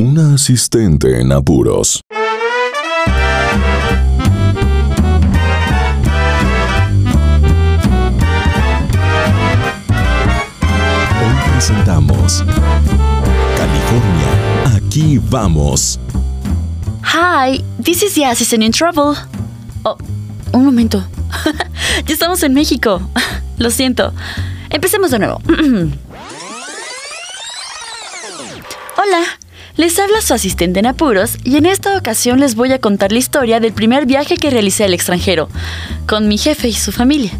Una asistente en apuros. Hoy presentamos California. Aquí vamos. Hi, this is the assistant in trouble. Oh, un momento. ya estamos en México. Lo siento. Empecemos de nuevo. Hola, les habla su asistente en apuros y en esta ocasión les voy a contar la historia del primer viaje que realicé al extranjero, con mi jefe y su familia.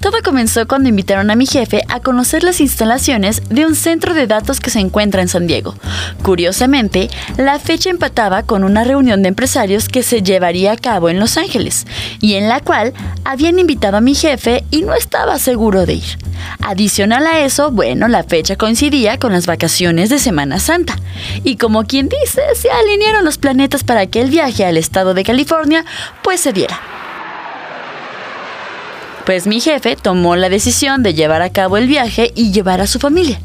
Todo comenzó cuando invitaron a mi jefe a conocer las instalaciones de un centro de datos que se encuentra en San Diego. Curiosamente, la fecha empataba con una reunión de empresarios que se llevaría a cabo en Los Ángeles y en la cual habían invitado a mi jefe y no estaba seguro de ir. Adicional a eso, bueno, la fecha coincidía con las vacaciones de Semana Santa. Y como quien dice, se alinearon los planetas para que el viaje al estado de California pues se diera. Pues mi jefe tomó la decisión de llevar a cabo el viaje y llevar a su familia.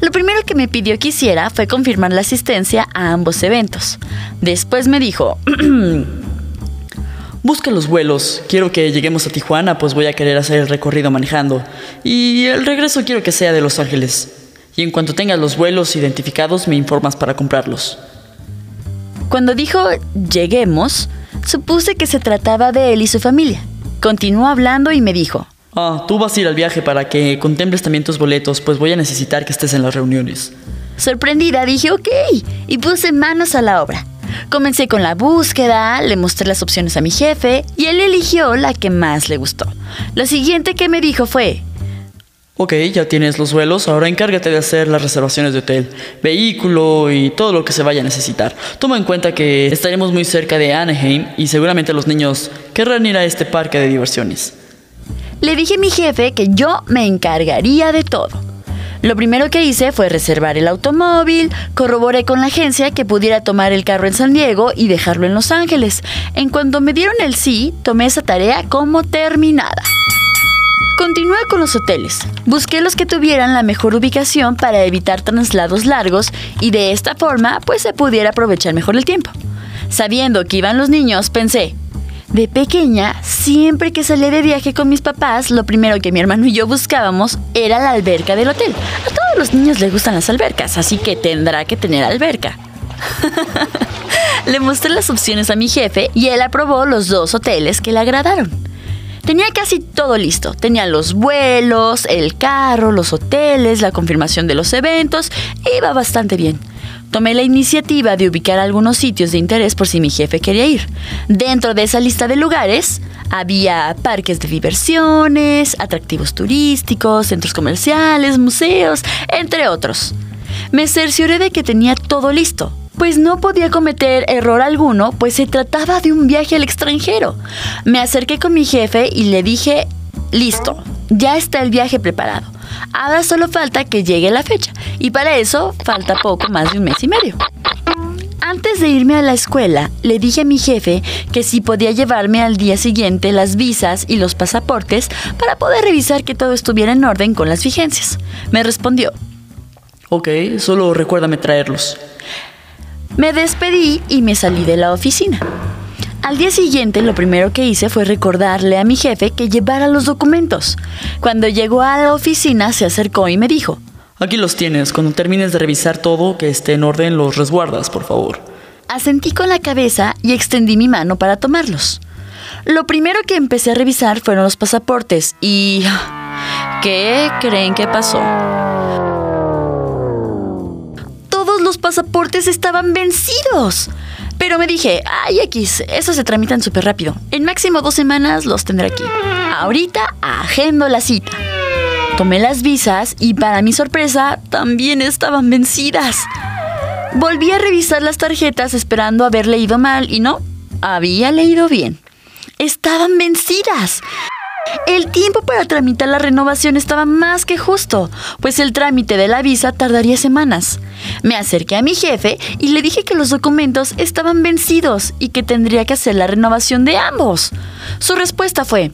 Lo primero que me pidió que hiciera fue confirmar la asistencia a ambos eventos. Después me dijo, Busca los vuelos. Quiero que lleguemos a Tijuana, pues voy a querer hacer el recorrido manejando. Y el regreso quiero que sea de Los Ángeles. Y en cuanto tengas los vuelos identificados, me informas para comprarlos. Cuando dijo lleguemos, supuse que se trataba de él y su familia. Continuó hablando y me dijo, Ah, tú vas a ir al viaje para que contemples también tus boletos, pues voy a necesitar que estés en las reuniones. Sorprendida dije ok y puse manos a la obra. Comencé con la búsqueda, le mostré las opciones a mi jefe y él eligió la que más le gustó. Lo siguiente que me dijo fue, Ok, ya tienes los vuelos, ahora encárgate de hacer las reservaciones de hotel, vehículo y todo lo que se vaya a necesitar. Toma en cuenta que estaremos muy cerca de Anaheim y seguramente los niños querrán ir a este parque de diversiones. le dije a mi jefe que yo me encargaría de todo. Lo primero que hice fue reservar el automóvil, corroboré con la agencia que pudiera tomar el carro en San Diego y dejarlo en Los Ángeles. En cuanto me dieron el sí, tomé esa tarea como terminada. Continué con los hoteles. Busqué los que tuvieran la mejor ubicación para evitar traslados largos y de esta forma pues se pudiera aprovechar mejor el tiempo. Sabiendo que iban los niños, pensé, de pequeña, siempre que salía de viaje con mis papás, lo primero que mi hermano y yo buscábamos era la alberca del hotel. A todos los niños les gustan las albercas, así que tendrá que tener alberca. le mostré las opciones a mi jefe y él aprobó los dos hoteles que le agradaron. Tenía casi todo listo. Tenía los vuelos, el carro, los hoteles, la confirmación de los eventos. Iba bastante bien. Tomé la iniciativa de ubicar algunos sitios de interés por si mi jefe quería ir. Dentro de esa lista de lugares había parques de diversiones, atractivos turísticos, centros comerciales, museos, entre otros. Me cercioré de que tenía todo listo, pues no podía cometer error alguno, pues se trataba de un viaje al extranjero. Me acerqué con mi jefe y le dije, listo, ya está el viaje preparado. Ahora solo falta que llegue la fecha, y para eso falta poco más de un mes y medio. Antes de irme a la escuela, le dije a mi jefe que si podía llevarme al día siguiente las visas y los pasaportes para poder revisar que todo estuviera en orden con las vigencias. Me respondió, Ok, solo recuérdame traerlos. Me despedí y me salí de la oficina. Al día siguiente lo primero que hice fue recordarle a mi jefe que llevara los documentos. Cuando llegó a la oficina se acercó y me dijo, Aquí los tienes, cuando termines de revisar todo, que esté en orden, los resguardas, por favor. asentí con la cabeza y extendí mi mano para tomarlos. Lo primero que empecé a revisar fueron los pasaportes y... ¿Qué creen que pasó? Pasaportes estaban vencidos. Pero me dije, ay X, esos se tramitan súper rápido. En máximo dos semanas los tendré aquí. Ahorita agendo la cita. Tomé las visas y para mi sorpresa también estaban vencidas. Volví a revisar las tarjetas esperando haber leído mal y no, había leído bien. Estaban vencidas. El tiempo para tramitar la renovación estaba más que justo, pues el trámite de la visa tardaría semanas. Me acerqué a mi jefe y le dije que los documentos estaban vencidos y que tendría que hacer la renovación de ambos. Su respuesta fue,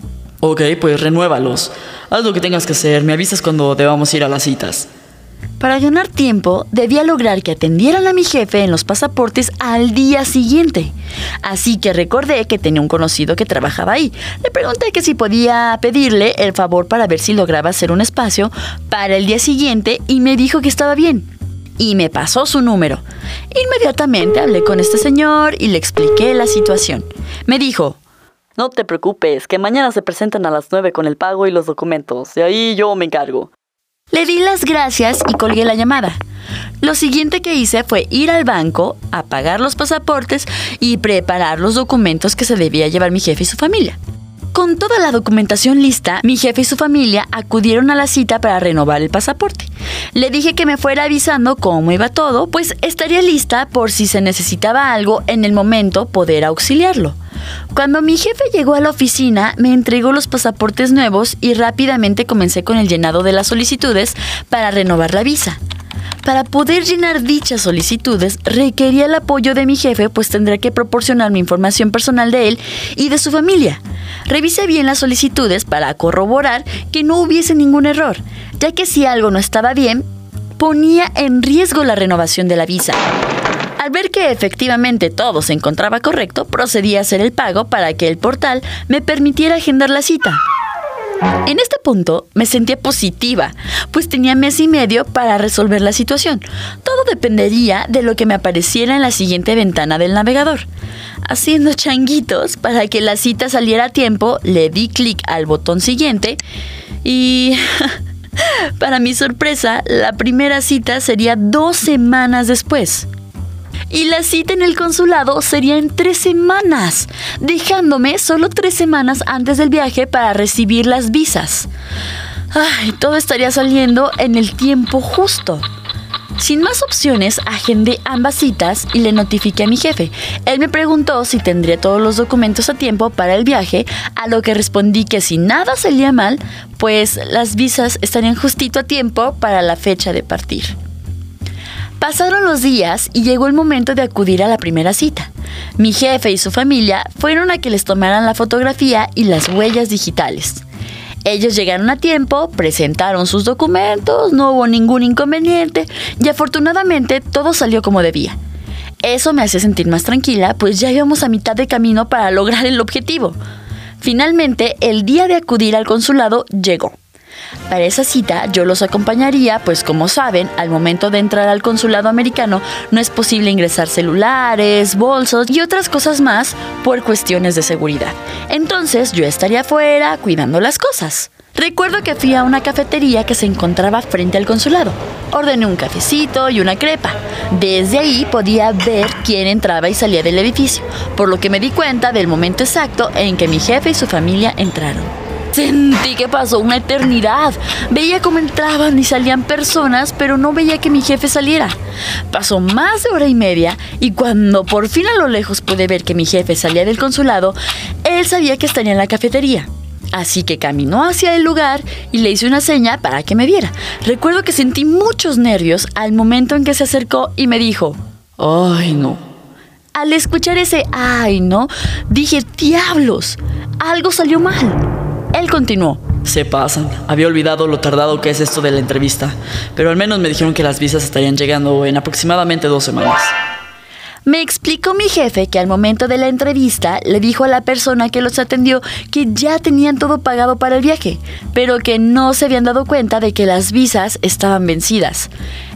Ok, pues renuévalos. Haz lo que tengas que hacer, me avisas cuando debamos ir a las citas. Para ganar tiempo, debía lograr que atendieran a mi jefe en los pasaportes al día siguiente. Así que recordé que tenía un conocido que trabajaba ahí. Le pregunté que si podía pedirle el favor para ver si lograba hacer un espacio para el día siguiente y me dijo que estaba bien. Y me pasó su número. Inmediatamente hablé con este señor y le expliqué la situación. Me dijo, no te preocupes, que mañana se presentan a las 9 con el pago y los documentos, y ahí yo me encargo. Le di las gracias y colgué la llamada. Lo siguiente que hice fue ir al banco, apagar los pasaportes y preparar los documentos que se debía llevar mi jefe y su familia. Con toda la documentación lista, mi jefe y su familia acudieron a la cita para renovar el pasaporte. Le dije que me fuera avisando cómo iba todo, pues estaría lista por si se necesitaba algo en el momento poder auxiliarlo. Cuando mi jefe llegó a la oficina, me entregó los pasaportes nuevos y rápidamente comencé con el llenado de las solicitudes para renovar la visa. Para poder llenar dichas solicitudes requería el apoyo de mi jefe, pues tendría que proporcionarme información personal de él y de su familia. Revisé bien las solicitudes para corroborar que no hubiese ningún error, ya que si algo no estaba bien, ponía en riesgo la renovación de la visa. Al ver que efectivamente todo se encontraba correcto, procedí a hacer el pago para que el portal me permitiera agendar la cita. En este punto me sentía positiva, pues tenía mes y medio para resolver la situación. Todo dependería de lo que me apareciera en la siguiente ventana del navegador. Haciendo changuitos para que la cita saliera a tiempo, le di clic al botón siguiente y... para mi sorpresa, la primera cita sería dos semanas después y la cita en el consulado sería en tres semanas, dejándome solo tres semanas antes del viaje para recibir las visas. Ay, todo estaría saliendo en el tiempo justo. Sin más opciones, agendé ambas citas y le notifiqué a mi jefe. Él me preguntó si tendría todos los documentos a tiempo para el viaje, a lo que respondí que si nada salía mal, pues las visas estarían justito a tiempo para la fecha de partir. Pasaron los días y llegó el momento de acudir a la primera cita. Mi jefe y su familia fueron a que les tomaran la fotografía y las huellas digitales. Ellos llegaron a tiempo, presentaron sus documentos, no hubo ningún inconveniente y afortunadamente todo salió como debía. Eso me hace sentir más tranquila, pues ya íbamos a mitad de camino para lograr el objetivo. Finalmente, el día de acudir al consulado llegó. Para esa cita yo los acompañaría, pues como saben, al momento de entrar al consulado americano no es posible ingresar celulares, bolsos y otras cosas más por cuestiones de seguridad. Entonces yo estaría afuera cuidando las cosas. Recuerdo que fui a una cafetería que se encontraba frente al consulado. Ordené un cafecito y una crepa. Desde ahí podía ver quién entraba y salía del edificio, por lo que me di cuenta del momento exacto en que mi jefe y su familia entraron. Sentí que pasó una eternidad. Veía cómo entraban y salían personas, pero no veía que mi jefe saliera. Pasó más de hora y media y cuando por fin a lo lejos pude ver que mi jefe salía del consulado, él sabía que estaría en la cafetería. Así que caminó hacia el lugar y le hice una seña para que me viera. Recuerdo que sentí muchos nervios al momento en que se acercó y me dijo, ¡ay no! Al escuchar ese ¡ay no! dije, ¡diablos! Algo salió mal. Él continuó. Se pasan. Había olvidado lo tardado que es esto de la entrevista, pero al menos me dijeron que las visas estarían llegando en aproximadamente dos semanas. Me explicó mi jefe que al momento de la entrevista le dijo a la persona que los atendió que ya tenían todo pagado para el viaje, pero que no se habían dado cuenta de que las visas estaban vencidas.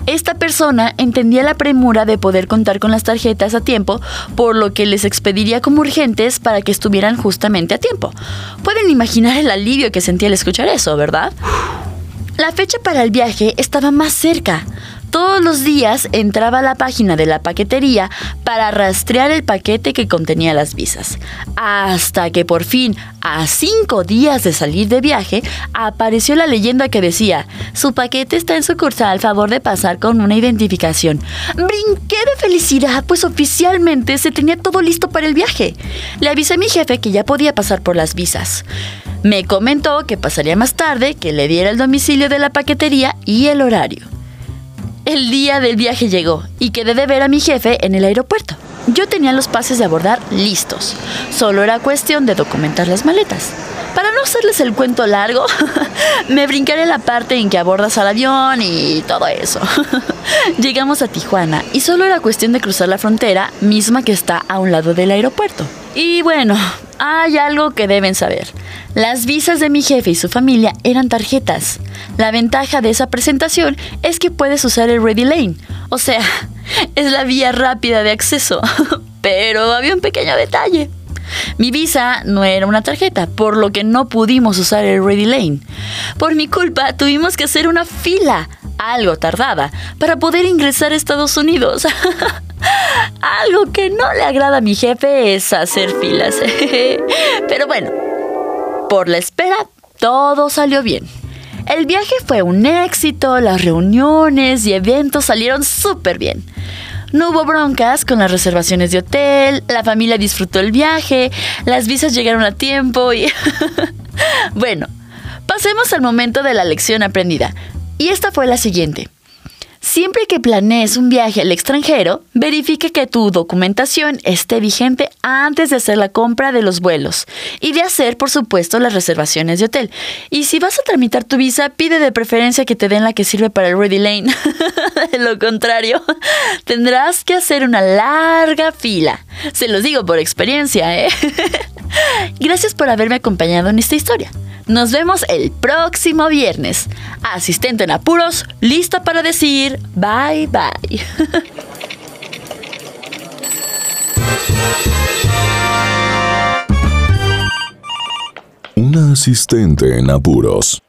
Esta persona entendía la premura de poder contar con las tarjetas a tiempo, por lo que les expediría como urgentes para que estuvieran justamente a tiempo. Pueden imaginar el alivio que sentí al escuchar eso, ¿verdad? La fecha para el viaje estaba más cerca. Todos los días entraba a la página de la paquetería para rastrear el paquete que contenía las visas. Hasta que por fin, a cinco días de salir de viaje, apareció la leyenda que decía, su paquete está en sucursal, favor de pasar con una identificación. Brinqué de felicidad, pues oficialmente se tenía todo listo para el viaje. Le avisé a mi jefe que ya podía pasar por las visas. Me comentó que pasaría más tarde, que le diera el domicilio de la paquetería y el horario. El día del viaje llegó y quedé de ver a mi jefe en el aeropuerto. Yo tenía los pases de abordar listos. Solo era cuestión de documentar las maletas. Para no hacerles el cuento largo, me brincaré la parte en que abordas al avión y todo eso. Llegamos a Tijuana y solo era cuestión de cruzar la frontera, misma que está a un lado del aeropuerto. Y bueno, hay algo que deben saber. Las visas de mi jefe y su familia eran tarjetas. La ventaja de esa presentación es que puedes usar el Ready Lane, o sea, es la vía rápida de acceso. Pero había un pequeño detalle. Mi visa no era una tarjeta, por lo que no pudimos usar el Ready Lane. Por mi culpa tuvimos que hacer una fila, algo tardada, para poder ingresar a Estados Unidos. algo que no le agrada a mi jefe es hacer filas. Pero bueno, por la espera, todo salió bien. El viaje fue un éxito, las reuniones y eventos salieron súper bien. No hubo broncas con las reservaciones de hotel, la familia disfrutó el viaje, las visas llegaron a tiempo y... bueno, pasemos al momento de la lección aprendida. Y esta fue la siguiente. Siempre que planees un viaje al extranjero, verifique que tu documentación esté vigente antes de hacer la compra de los vuelos y de hacer, por supuesto, las reservaciones de hotel. Y si vas a tramitar tu visa, pide de preferencia que te den la que sirve para el Ready Lane. de lo contrario, tendrás que hacer una larga fila. Se los digo por experiencia, ¿eh? Gracias por haberme acompañado en esta historia. Nos vemos el próximo viernes. Asistente en apuros, lista para decir bye bye. Un asistente en apuros.